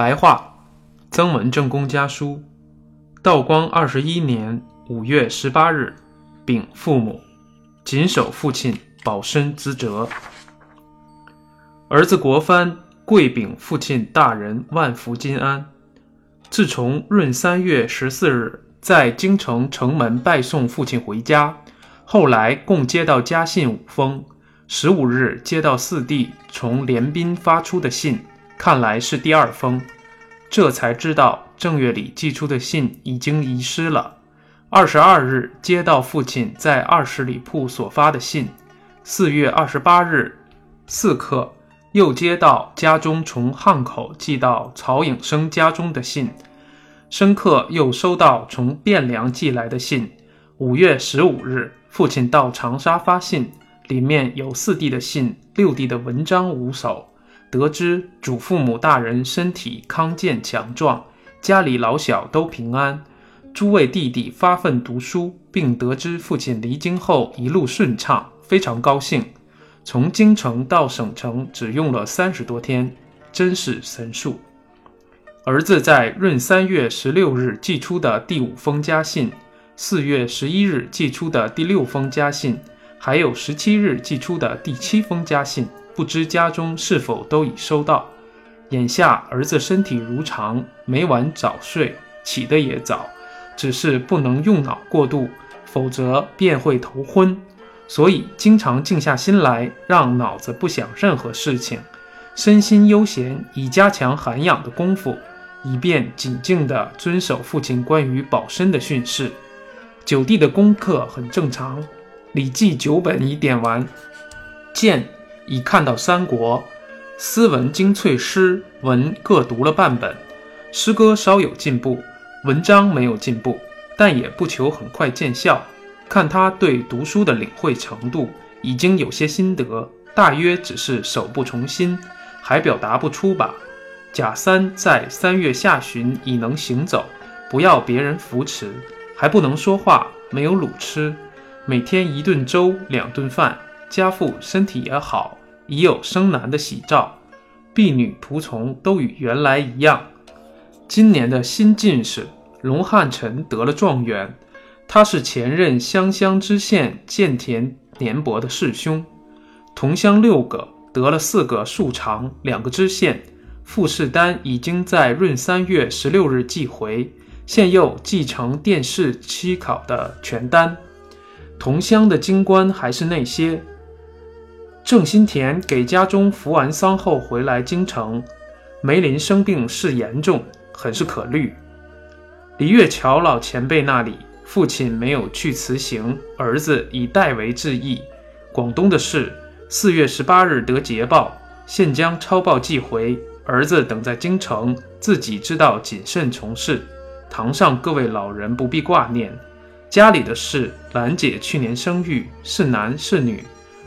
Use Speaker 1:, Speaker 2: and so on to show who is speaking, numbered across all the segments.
Speaker 1: 白话，曾文正公家书，道光二十一年五月十八日，禀父母，谨守父亲保身之责。儿子国藩跪禀父亲大人万福金安。自从闰三月十四日在京城城门拜送父亲回家，后来共接到家信五封，十五日接到四弟从连宾发出的信。看来是第二封，这才知道正月里寄出的信已经遗失了。二十二日接到父亲在二十里铺所发的信，四月二十八日四刻又接到家中从汉口寄到曹颖生家中的信，深刻又收到从汴梁寄来的信。五月十五日，父亲到长沙发信，里面有四弟的信，六弟的文章五首。得知祖父母大人身体康健强壮，家里老小都平安，诸位弟弟发奋读书，并得知父亲离京后一路顺畅，非常高兴。从京城到省城只用了三十多天，真是神速。儿子在闰三月十六日寄出的第五封家信，四月十一日寄出的第六封家信，还有十七日寄出的第七封家信。不知家中是否都已收到？眼下儿子身体如常，每晚早睡，起得也早，只是不能用脑过度，否则便会头昏。所以经常静下心来，让脑子不想任何事情，身心悠闲，以加强涵养的功夫，以便谨静地遵守父亲关于保身的训示。九弟的功课很正常，《礼记》九本已点完，见。已看到三国，斯文精粹诗文各读了半本，诗歌稍有进步，文章没有进步，但也不求很快见效。看他对读书的领会程度，已经有些心得，大约只是手不从心，还表达不出吧。贾三在三月下旬已能行走，不要别人扶持，还不能说话，没有卤吃，每天一顿粥，两顿饭，家父身体也好。已有生男的喜兆，婢女仆从都与原来一样。今年的新进士龙汉臣得了状元，他是前任湘乡知县建田年伯的世兄。同乡六个得了四个庶长，两个知县。复试单已经在闰三月十六日寄回，现又继承殿试期考的全单。同乡的京官还是那些。郑新田给家中服完丧后回来京城，梅林生病事严重，很是可虑。李月桥老前辈那里，父亲没有去辞行，儿子已代为致意。广东的事，四月十八日得捷报，现将抄报寄回。儿子等在京城，自己知道谨慎从事。堂上各位老人不必挂念。家里的事，兰姐去年生育，是男是女？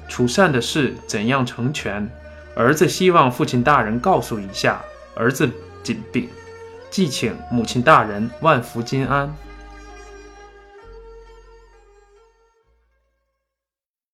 Speaker 1: 楚善的事怎样成全？儿子希望父亲大人告诉一下。儿子谨禀，既请母亲大人万福金安。